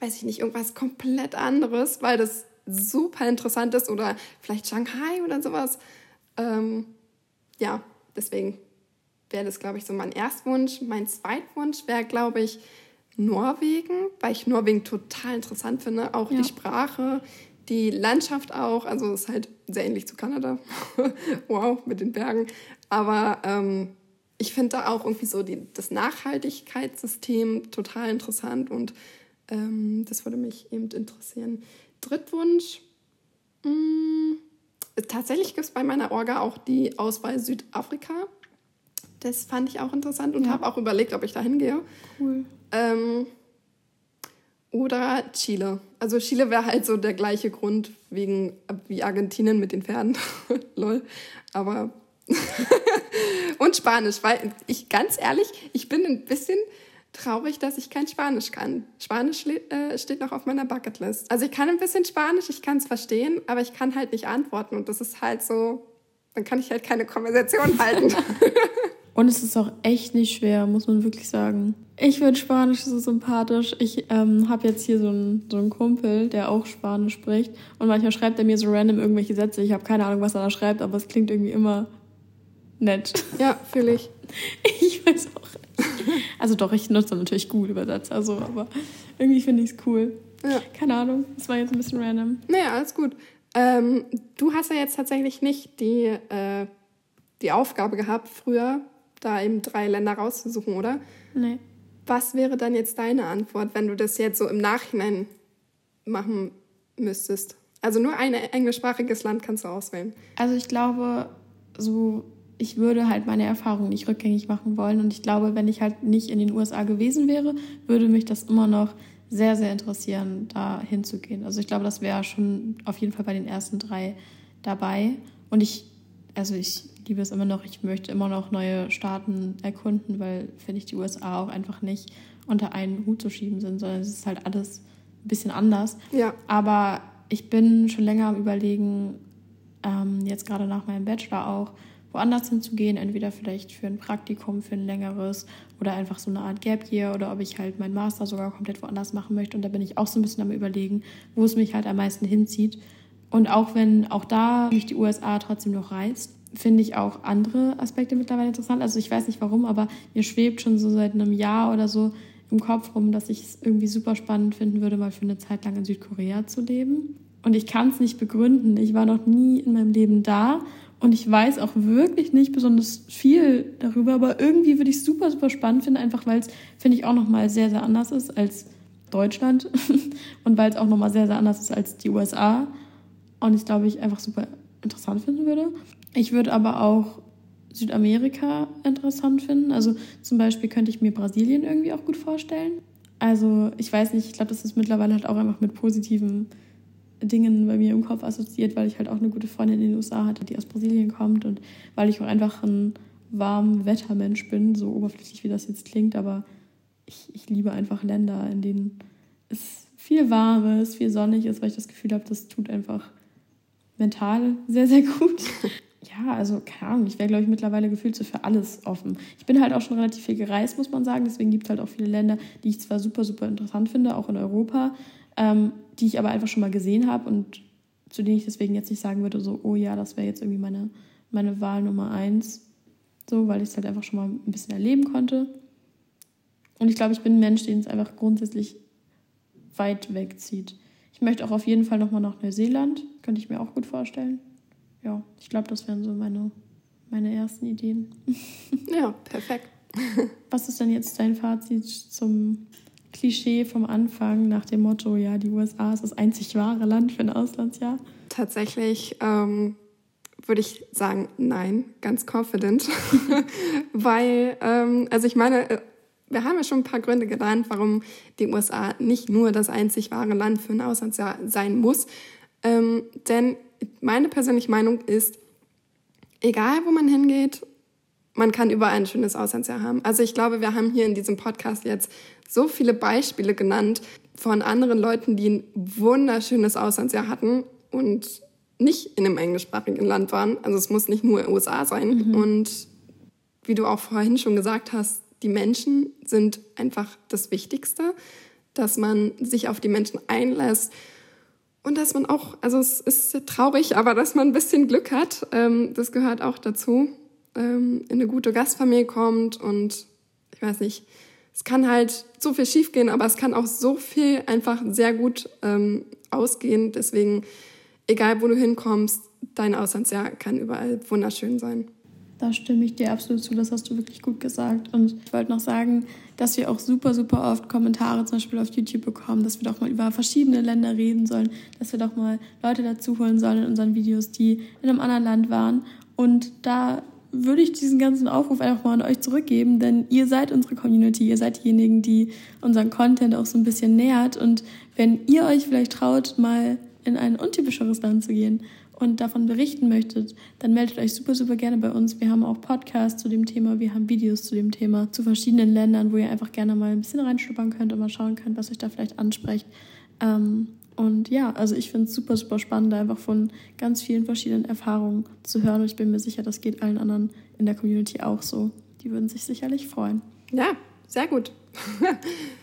weiß ich nicht, irgendwas komplett anderes, weil das super interessant ist oder vielleicht Shanghai oder sowas. Ähm, ja, deswegen wäre das, glaube ich, so mein Erstwunsch. Mein Zweitwunsch wäre, glaube ich, Norwegen, weil ich Norwegen total interessant finde. Auch ja. die Sprache, die Landschaft auch. Also es ist halt sehr ähnlich zu Kanada. wow, mit den Bergen. Aber ähm, ich finde da auch irgendwie so die, das Nachhaltigkeitssystem total interessant und ähm, das würde mich eben interessieren. Drittwunsch. Mh, mm, tatsächlich gibt es bei meiner Orga auch die Auswahl Südafrika. Das fand ich auch interessant und ja. habe auch überlegt, ob ich da hingehe. Cool. Ähm, oder Chile. Also Chile wäre halt so der gleiche Grund wegen wie Argentinien mit den Pferden. Lol. Aber und Spanisch, weil ich ganz ehrlich, ich bin ein bisschen traurig, dass ich kein Spanisch kann. Spanisch äh, steht noch auf meiner Bucketlist. Also ich kann ein bisschen Spanisch, ich kann es verstehen, aber ich kann halt nicht antworten und das ist halt so, dann kann ich halt keine Konversation halten. Und es ist auch echt nicht schwer, muss man wirklich sagen. Ich finde Spanisch so sympathisch. Ich ähm, habe jetzt hier so einen, so einen Kumpel, der auch Spanisch spricht. Und manchmal schreibt er mir so random irgendwelche Sätze. Ich habe keine Ahnung, was er da schreibt, aber es klingt irgendwie immer nett. Ja, fühle ich. ich weiß auch nicht. Also doch, ich nutze natürlich Google Übersetzer, also, aber irgendwie finde ich es cool. Ja. Keine Ahnung, das war jetzt ein bisschen random. Naja, alles gut. Ähm, du hast ja jetzt tatsächlich nicht die, äh, die Aufgabe gehabt, früher da eben drei Länder rauszusuchen, oder? Nee. Was wäre dann jetzt deine Antwort, wenn du das jetzt so im Nachhinein machen müsstest? Also nur ein englischsprachiges Land kannst du auswählen. Also ich glaube, so ich würde halt meine Erfahrung nicht rückgängig machen wollen. Und ich glaube, wenn ich halt nicht in den USA gewesen wäre, würde mich das immer noch sehr, sehr interessieren, da hinzugehen. Also ich glaube, das wäre schon auf jeden Fall bei den ersten drei dabei. Und ich, also ich liebe es immer noch, ich möchte immer noch neue Staaten erkunden, weil finde ich die USA auch einfach nicht unter einen Hut zu schieben sind, sondern es ist halt alles ein bisschen anders. Ja. Aber ich bin schon länger am überlegen, ähm, jetzt gerade nach meinem Bachelor auch, woanders hinzugehen, entweder vielleicht für ein Praktikum, für ein längeres oder einfach so eine Art Gap Year oder ob ich halt meinen Master sogar komplett woanders machen möchte. Und da bin ich auch so ein bisschen am Überlegen, wo es mich halt am meisten hinzieht. Und auch wenn auch da mich die USA trotzdem noch reizt, finde ich auch andere Aspekte mittlerweile interessant. Also ich weiß nicht warum, aber mir schwebt schon so seit einem Jahr oder so im Kopf rum, dass ich es irgendwie super spannend finden würde, mal für eine Zeit lang in Südkorea zu leben. Und ich kann es nicht begründen. Ich war noch nie in meinem Leben da und ich weiß auch wirklich nicht besonders viel darüber, aber irgendwie würde ich es super, super spannend finden, einfach weil es, finde ich, auch nochmal sehr, sehr anders ist als Deutschland und weil es auch nochmal sehr, sehr anders ist als die USA. Und ich glaube, ich einfach super interessant finden würde. Ich würde aber auch Südamerika interessant finden. Also zum Beispiel könnte ich mir Brasilien irgendwie auch gut vorstellen. Also ich weiß nicht, ich glaube, das ist mittlerweile halt auch einfach mit positiven Dingen bei mir im Kopf assoziiert, weil ich halt auch eine gute Freundin in den USA hatte, die aus Brasilien kommt und weil ich auch einfach ein warm Wettermensch bin, so oberflächlich wie das jetzt klingt, aber ich, ich liebe einfach Länder, in denen es viel warm ist, viel sonnig ist, weil ich das Gefühl habe, das tut einfach mental sehr, sehr gut. ja, also keine Ahnung, ich wäre, glaube ich, mittlerweile gefühlt so für alles offen. Ich bin halt auch schon relativ viel gereist, muss man sagen. Deswegen gibt es halt auch viele Länder, die ich zwar super, super interessant finde, auch in Europa, ähm, die ich aber einfach schon mal gesehen habe und zu denen ich deswegen jetzt nicht sagen würde, so, oh ja, das wäre jetzt irgendwie meine, meine Wahl Nummer eins. So, weil ich es halt einfach schon mal ein bisschen erleben konnte. Und ich glaube, ich bin ein Mensch, den es einfach grundsätzlich weit wegzieht. Ich möchte auch auf jeden Fall nochmal nach Neuseeland. Könnte ich mir auch gut vorstellen. Ja, ich glaube, das wären so meine, meine ersten Ideen. Ja, perfekt. Was ist denn jetzt dein Fazit zum Klischee vom Anfang nach dem Motto, ja, die USA ist das einzig wahre Land für ein Auslandsjahr? Tatsächlich ähm, würde ich sagen, nein, ganz confident. Weil, ähm, also ich meine, äh, wir haben ja schon ein paar Gründe genannt, warum die USA nicht nur das einzig wahre Land für ein Auslandsjahr sein muss. Ähm, denn meine persönliche Meinung ist, egal wo man hingeht, man kann überall ein schönes Auslandsjahr haben. Also ich glaube, wir haben hier in diesem Podcast jetzt so viele Beispiele genannt von anderen Leuten, die ein wunderschönes Auslandsjahr hatten und nicht in einem englischsprachigen Land waren. Also es muss nicht nur USA sein. Mhm. Und wie du auch vorhin schon gesagt hast, die Menschen sind einfach das Wichtigste, dass man sich auf die Menschen einlässt und dass man auch, also es ist traurig, aber dass man ein bisschen Glück hat, ähm, das gehört auch dazu, ähm, in eine gute Gastfamilie kommt und ich weiß nicht, es kann halt so viel schiefgehen, aber es kann auch so viel einfach sehr gut ähm, ausgehen. Deswegen, egal wo du hinkommst, dein Auslandsjahr kann überall wunderschön sein. Da stimme ich dir absolut zu, das hast du wirklich gut gesagt. Und ich wollte noch sagen, dass wir auch super, super oft Kommentare zum Beispiel auf YouTube bekommen, dass wir doch mal über verschiedene Länder reden sollen, dass wir doch mal Leute dazu holen sollen in unseren Videos, die in einem anderen Land waren. Und da würde ich diesen ganzen Aufruf einfach mal an euch zurückgeben, denn ihr seid unsere Community, ihr seid diejenigen, die unseren Content auch so ein bisschen nährt. Und wenn ihr euch vielleicht traut, mal in ein untypischeres Land zu gehen und davon berichten möchtet, dann meldet euch super, super gerne bei uns. Wir haben auch Podcasts zu dem Thema, wir haben Videos zu dem Thema, zu verschiedenen Ländern, wo ihr einfach gerne mal ein bisschen reinschnuppern könnt und mal schauen könnt, was euch da vielleicht anspricht. Ähm, und ja, also ich finde es super, super spannend, einfach von ganz vielen verschiedenen Erfahrungen zu hören. Und ich bin mir sicher, das geht allen anderen in der Community auch so. die würden sich sicherlich freuen. Ja, sehr gut.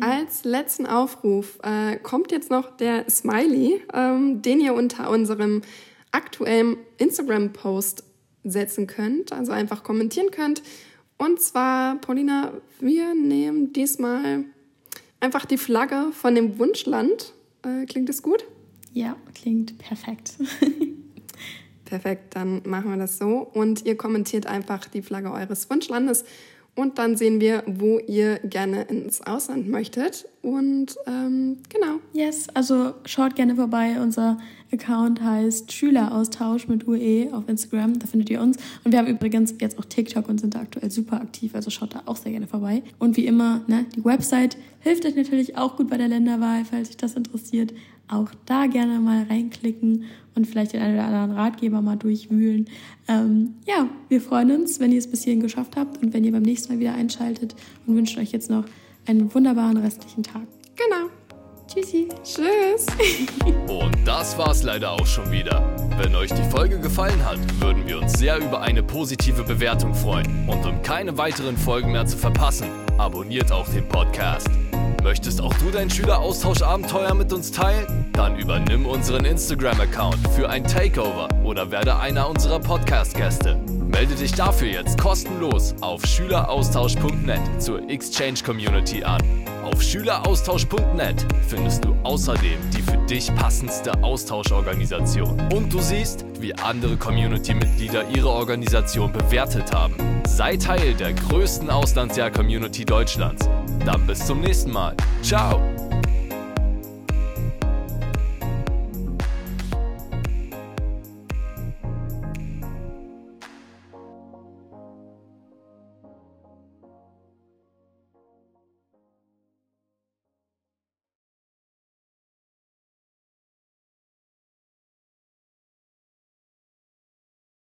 Als letzten Aufruf äh, kommt jetzt noch der Smiley, ähm, den ihr unter unserem aktuellen Instagram-Post setzen könnt, also einfach kommentieren könnt. Und zwar, Paulina, wir nehmen diesmal einfach die Flagge von dem Wunschland. Äh, klingt das gut? Ja, klingt perfekt. perfekt, dann machen wir das so. Und ihr kommentiert einfach die Flagge eures Wunschlandes und dann sehen wir, wo ihr gerne ins Ausland möchtet. Und ähm, genau. Yes, also schaut gerne vorbei. Unser Account heißt Schüleraustausch mit UE auf Instagram. Da findet ihr uns. Und wir haben übrigens jetzt auch TikTok und sind da aktuell super aktiv. Also schaut da auch sehr gerne vorbei. Und wie immer, ne, die Website hilft euch natürlich auch gut bei der Länderwahl, falls euch das interessiert. Auch da gerne mal reinklicken und vielleicht den einen oder anderen Ratgeber mal durchwühlen. Ähm, ja, wir freuen uns, wenn ihr es bis hierhin geschafft habt und wenn ihr beim nächsten Mal wieder einschaltet und wünschen euch jetzt noch einen wunderbaren restlichen Tag. Genau. Tschüssi. Tschüss. Und das war's leider auch schon wieder. Wenn euch die Folge gefallen hat, würden wir uns sehr über eine positive Bewertung freuen. Und um keine weiteren Folgen mehr zu verpassen, abonniert auch den Podcast. Möchtest auch du dein Schüleraustauschabenteuer mit uns teilen? Dann übernimm unseren Instagram-Account für ein Takeover oder werde einer unserer Podcast-Gäste. Melde dich dafür jetzt kostenlos auf schüleraustausch.net zur Exchange Community an. Auf schüleraustausch.net findest du außerdem die für dich passendste Austauschorganisation. Und du siehst, wie andere Community-Mitglieder ihre Organisation bewertet haben. Sei Teil der größten Auslandsjahr-Community Deutschlands. Dann bis zum nächsten Mal. Ciao!